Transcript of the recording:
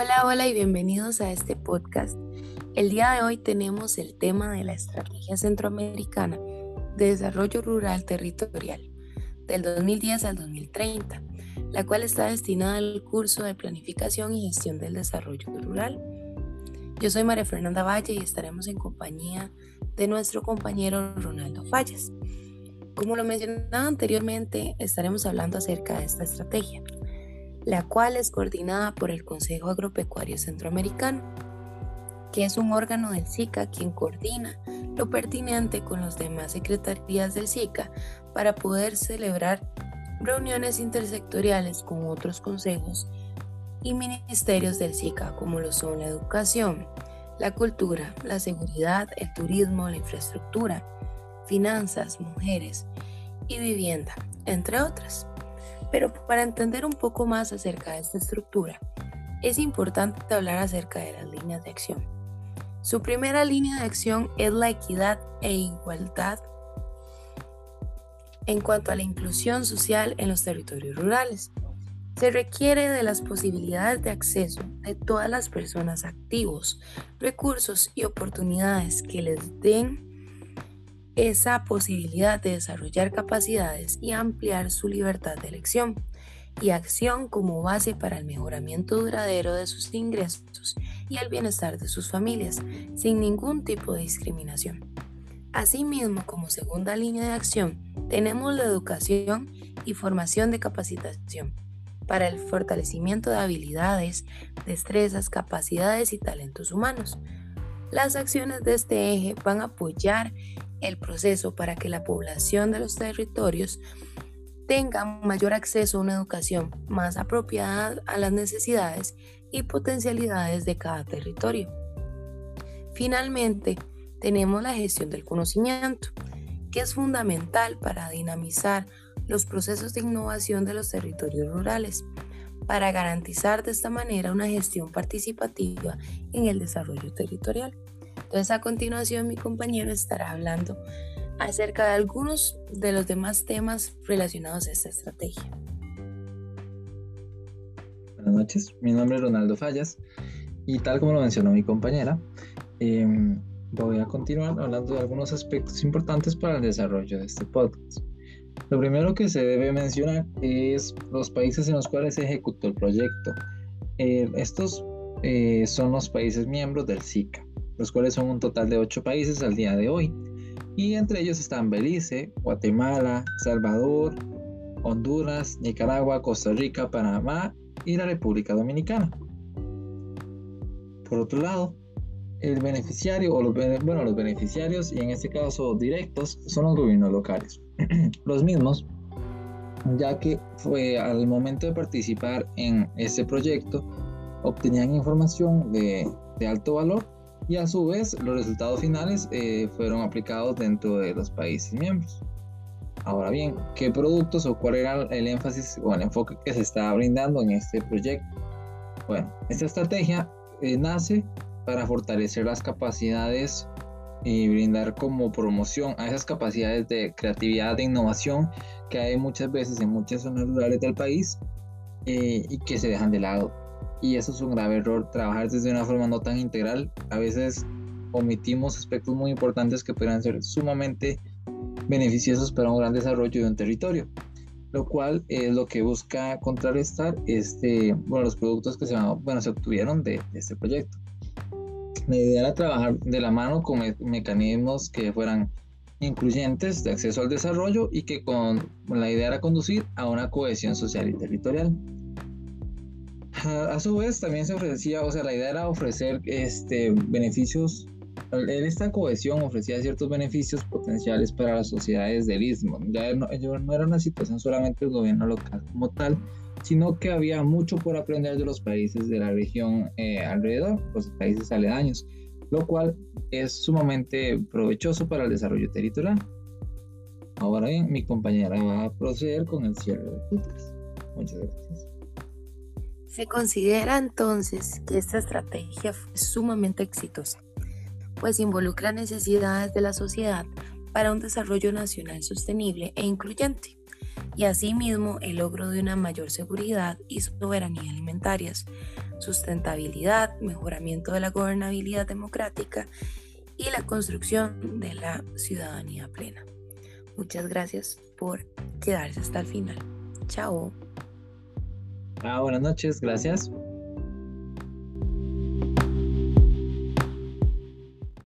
Hola, hola y bienvenidos a este podcast. El día de hoy tenemos el tema de la Estrategia Centroamericana de Desarrollo Rural Territorial del 2010 al 2030, la cual está destinada al curso de Planificación y Gestión del Desarrollo Rural. Yo soy María Fernanda Valle y estaremos en compañía de nuestro compañero Ronaldo Fallas. Como lo mencionaba anteriormente, estaremos hablando acerca de esta estrategia la cual es coordinada por el Consejo Agropecuario Centroamericano, que es un órgano del SICA quien coordina lo pertinente con las demás secretarías del SICA para poder celebrar reuniones intersectoriales con otros consejos y ministerios del SICA, como lo son la educación, la cultura, la seguridad, el turismo, la infraestructura, finanzas, mujeres y vivienda, entre otras. Pero para entender un poco más acerca de esta estructura, es importante hablar acerca de las líneas de acción. Su primera línea de acción es la equidad e igualdad en cuanto a la inclusión social en los territorios rurales. Se requiere de las posibilidades de acceso de todas las personas activos, recursos y oportunidades que les den esa posibilidad de desarrollar capacidades y ampliar su libertad de elección y acción como base para el mejoramiento duradero de sus ingresos y el bienestar de sus familias, sin ningún tipo de discriminación. Asimismo, como segunda línea de acción, tenemos la educación y formación de capacitación para el fortalecimiento de habilidades, destrezas, capacidades y talentos humanos. Las acciones de este eje van a apoyar el proceso para que la población de los territorios tenga mayor acceso a una educación más apropiada a las necesidades y potencialidades de cada territorio. Finalmente, tenemos la gestión del conocimiento, que es fundamental para dinamizar los procesos de innovación de los territorios rurales, para garantizar de esta manera una gestión participativa en el desarrollo territorial. Entonces a continuación mi compañero estará hablando acerca de algunos de los demás temas relacionados a esta estrategia. Buenas noches, mi nombre es Ronaldo Fallas y tal como lo mencionó mi compañera, em, voy a continuar hablando de algunos aspectos importantes para el desarrollo de este podcast. Lo primero que se debe mencionar es los países en los cuales se ejecutó el proyecto. Eh, estos eh, son los países miembros del SICA los cuales son un total de ocho países al día de hoy. Y entre ellos están Belice, Guatemala, Salvador, Honduras, Nicaragua, Costa Rica, Panamá y la República Dominicana. Por otro lado, el beneficiario o los, bueno, los beneficiarios y en este caso directos son los gobiernos locales. los mismos, ya que fue al momento de participar en este proyecto, obtenían información de, de alto valor y a su vez los resultados finales eh, fueron aplicados dentro de los países miembros. Ahora bien, ¿qué productos o cuál era el énfasis o el enfoque que se estaba brindando en este proyecto? Bueno, esta estrategia eh, nace para fortalecer las capacidades y brindar como promoción a esas capacidades de creatividad, de innovación que hay muchas veces en muchas zonas rurales del país eh, y que se dejan de lado y eso es un grave error, trabajar desde una forma no tan integral. A veces omitimos aspectos muy importantes que podrían ser sumamente beneficiosos para un gran desarrollo de un territorio, lo cual es lo que busca contrarrestar este, bueno, los productos que se, bueno, se obtuvieron de, este proyecto. La idea era trabajar de la mano con mecanismos que fueran incluyentes de acceso al desarrollo y que con la idea era conducir a una cohesión social y territorial. A, su vez también se ofrecía, o sea, la idea era ofrecer este, beneficios, en esta cohesión ofrecía ciertos beneficios potenciales para las sociedades del istmo. Ya no, no era una situación solamente del gobierno local como tal, sino que había mucho por aprender de los países de la región eh, alrededor, los países aledaños, lo cual es sumamente provechoso para el desarrollo territorial. Ahora bien, mi compañera va a proceder con el cierre de podcast. Muchas gracias. Se considera entonces que esta estrategia fue sumamente exitosa, pues involucra necesidades de la sociedad para un desarrollo nacional sostenible e incluyente y asimismo el logro de una mayor seguridad y soberanía alimentarias, sustentabilidad, mejoramiento de la gobernabilidad democrática y la construcción de la ciudadanía plena. Muchas gracias por quedarse hasta el final. Chao. Ah, buenas noches, gracias.